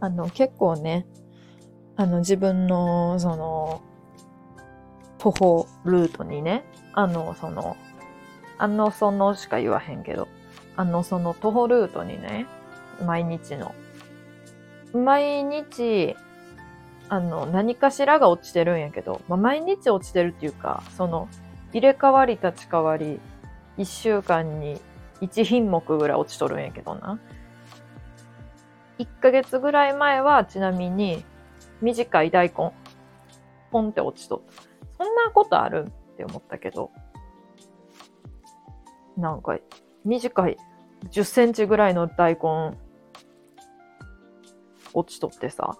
あの、結構ね、あの、自分の、その、徒歩ルートにね、あの、その、あの、そのしか言わへんけど、あの、その徒歩ルートにね、毎日の、毎日、あの、何かしらが落ちてるんやけど、まあ、毎日落ちてるっていうか、その、入れ替わり立ち替わり、一週間に一品目ぐらい落ちとるんやけどな。1ヶ月ぐらい前は、ちなみに、短い大根、ポンって落ちとった。そんなことあるって思ったけど、なんか、短い、10センチぐらいの大根、落ちとってさ。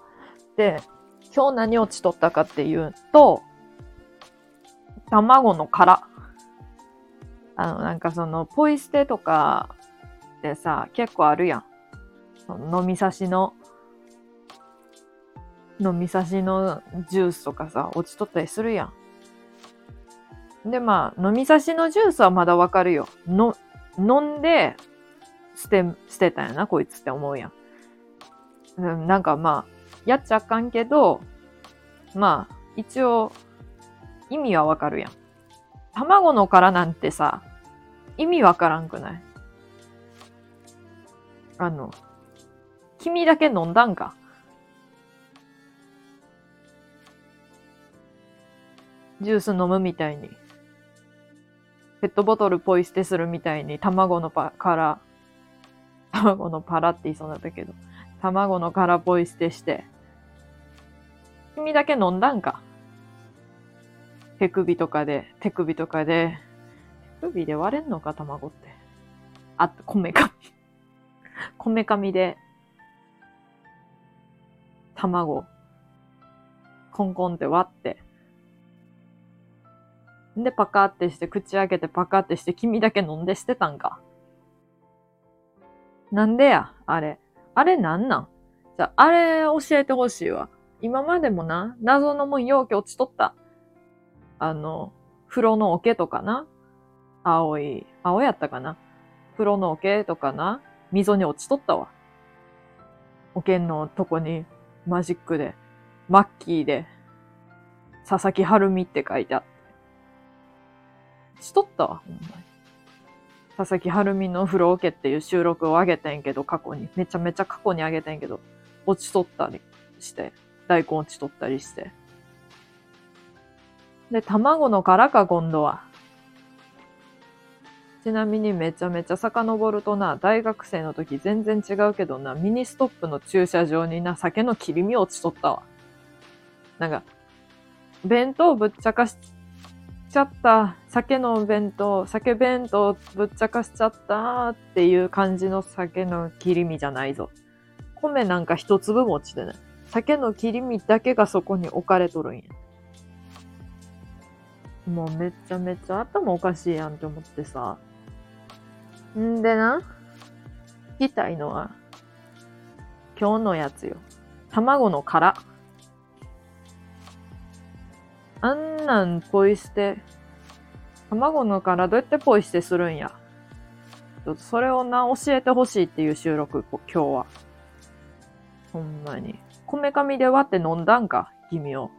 で、今日何落ちとったかっていうと、卵の殻。あの、なんかその、ポイ捨てとかでさ、結構あるやん。その飲み差しの、飲み差しのジュースとかさ、落ちとったりするやん。で、まあ、飲み差しのジュースはまだわかるよ。の、飲んで、捨て、捨てたんやな、こいつって思うやん。うん、なんかまあ、やっちゃあかんけど、まあ、一応、意味はわかるやん。卵の殻なんてさ、意味わからんくない？あの、君だけ飲んだんか？ジュース飲むみたいに。ペットボトルポイ捨てするみたいに卵のパ殻、卵のパラって言いそうになったけど、卵の殻ポイ捨てして、君だけ飲んだんか？手首とかで、手首とかで、手首で割れんのか、卵って。あ、こめかみ。こめかみで卵、コンコンって割って、で、パカってして、口開けてパカってして、君だけ飲んでしてたんか。なんでや、あれ。あれなんなん？じゃあ、あれ教えてほしいわ。今までもな、謎のもん容器落ちとった。あの、風呂の桶とかな？青い、青やったかな？風呂の桶とかな？溝に落ちとったわ。桶のとこにマジックで、マッキーで、佐々木春美って書いてあって。しとったわ、ほんまに。佐々木春美の風呂桶っていう収録を上げてんけど、過去に。めちゃめちゃ過去に上げてんけど、落ちとったりして、大根落ちとったりして。で、卵の殻か、今度は。ちなみにめちゃめちゃ遡るとな、大学生の時全然違うけどな、ミニストップの駐車場にな、酒の切り身落ちとったわ。なんか、弁当ぶっちゃかしちゃった、酒の弁当、酒弁当ぶっちゃかしちゃったっていう感じの酒の切り身じゃないぞ。米なんか一粒も落ちてない。酒の切り身だけがそこに置かれとるんや。もうめちゃめちゃ頭おかしいやんって思ってさ。んでな、聞きたいのは、今日のやつよ。卵の殻。あんなんポイ捨て。卵の殻どうやってポイ捨てするんや。ちょっとそれをな、教えてほしいっていう収録、今日は。ほんまに。こめかみで割って飲んだんか、君を。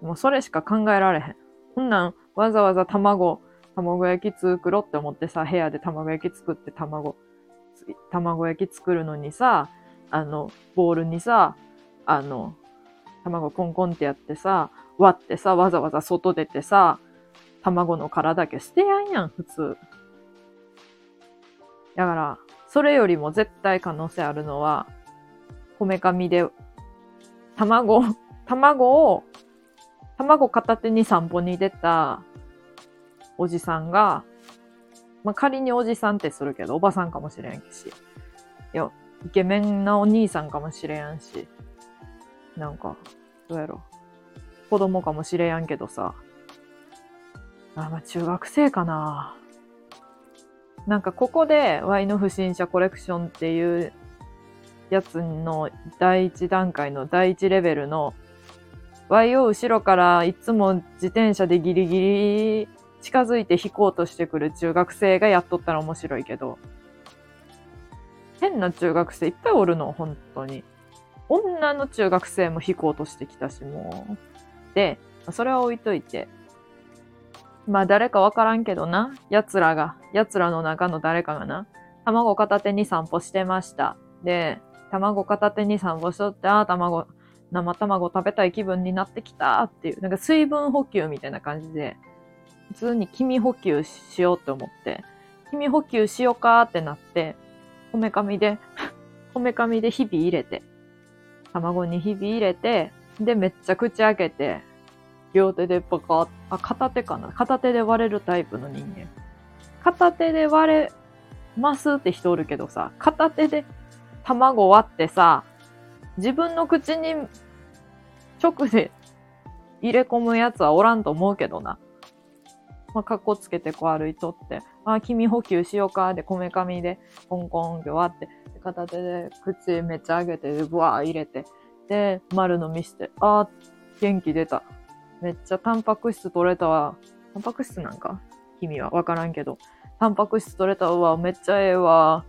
もうそれしか考えられへん。ほんなん、わざわざ卵、卵焼き作ろうって思ってさ、部屋で卵焼き作って卵、卵焼き作るのにさ、あの、ボウルにさ、あの、卵コンコンってやってさ、割ってさ、わざわざ外出てさ、卵の殻だけ捨てやんやん、普通。だから、それよりも絶対可能性あるのは、こめかみで、卵、卵を、卵片手に散歩に出たおじさんが、まあ、仮におじさんってするけど、おばさんかもしれんし、いや、イケメンなお兄さんかもしれんし、なんか、どうやろ子供かもしれんけどさ、あ、まあ、中学生かな。なんかここで Y の不審者コレクションっていうやつの第一段階の第一レベルのワイを後ろからいつも自転車でギリギリ近づいて引こうとしてくる中学生がやっとったら面白いけど、変な中学生いっぱいおるの、本当に。女の中学生も引こうとしてきたし、もう。で、それは置いといて。まあ誰かわからんけどな、奴らが、奴らの中の誰かがな、卵片手に散歩してました。で、卵片手に散歩しとって、ああ、卵、生卵食べたい気分になってきたっていう、なんか水分補給みたいな感じで、普通に黄身補給しようって思って、黄身補給しようかってなって、こめかみで、こめかみでひび入れて、卵にひび入れて、で、めっちゃ口開けて、両手でパカあ、片手かな片手で割れるタイプの人間。片手で割れますって人おるけどさ、片手で卵割ってさ、自分の口に直で入れ込むやつはおらんと思うけどな。まあ、格好つけてこう歩いとって、あ、君補給しようか、で、こめかみで、コンコンって割って、片手で口めっちゃ上げて、ブワー入れて、で、丸の見して、あ、元気出た。めっちゃタンパク質取れたわ。タンパク質なんか？君はわからんけど。タンパク質取れたわ。めっちゃええわ。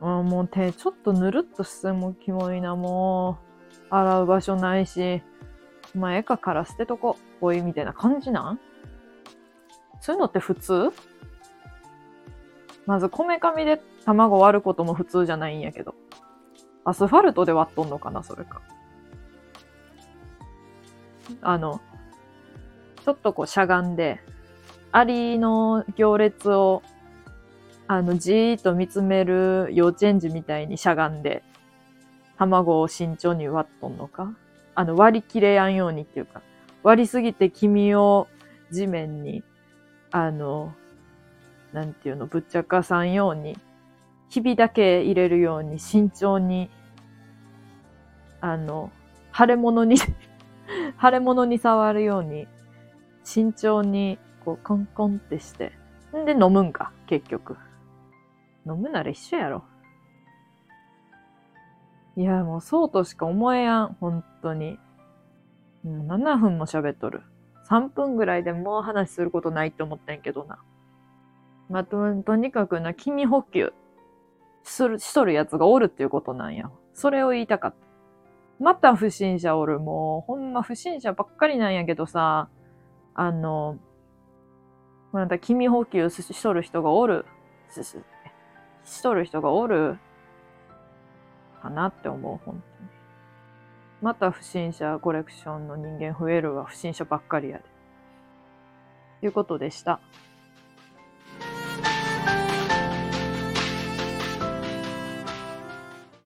あもう手ちょっとぬるっとしてもキモいな、もう。洗う場所ないし。まあ、えかから捨てとこ。おい、みたいな感じなん？そういうのって普通？まず、こめかみで卵割ることも普通じゃないんやけど。アスファルトで割っとんのかな、それか。あの、ちょっとこうしゃがんで、アリの行列を、あの、じーっと見つめる幼稚園児みたいにしゃがんで、卵を慎重に割っとんのか？あの、割り切れやんようにっていうか、割りすぎて黄身を地面に、あの、なんていうの、ぶっちゃかさんように、ひびだけ入れるように慎重に、あの、腫れ物に 腫れ物に触るように、慎重に、こう、コンコンってして。んで飲むんか、結局。飲むなら一緒やろ。いや、もうそうとしか思えやん、本当に。う、7分も喋っとる。3分ぐらいでもう話することないって思ってんけどな。まあ、と、とにかくな、気に補給する、しとるやつがおるっていうことなんや。それを言いたかった。また不審者おる。もう、ほんま不審者ばっかりなんやけどさ、あの、また君補給しとる人がおる。しとる人がおる。かなって思う、本当に。また不審者コレクションの人間増えるわ。不審者ばっかりやで。ということでした。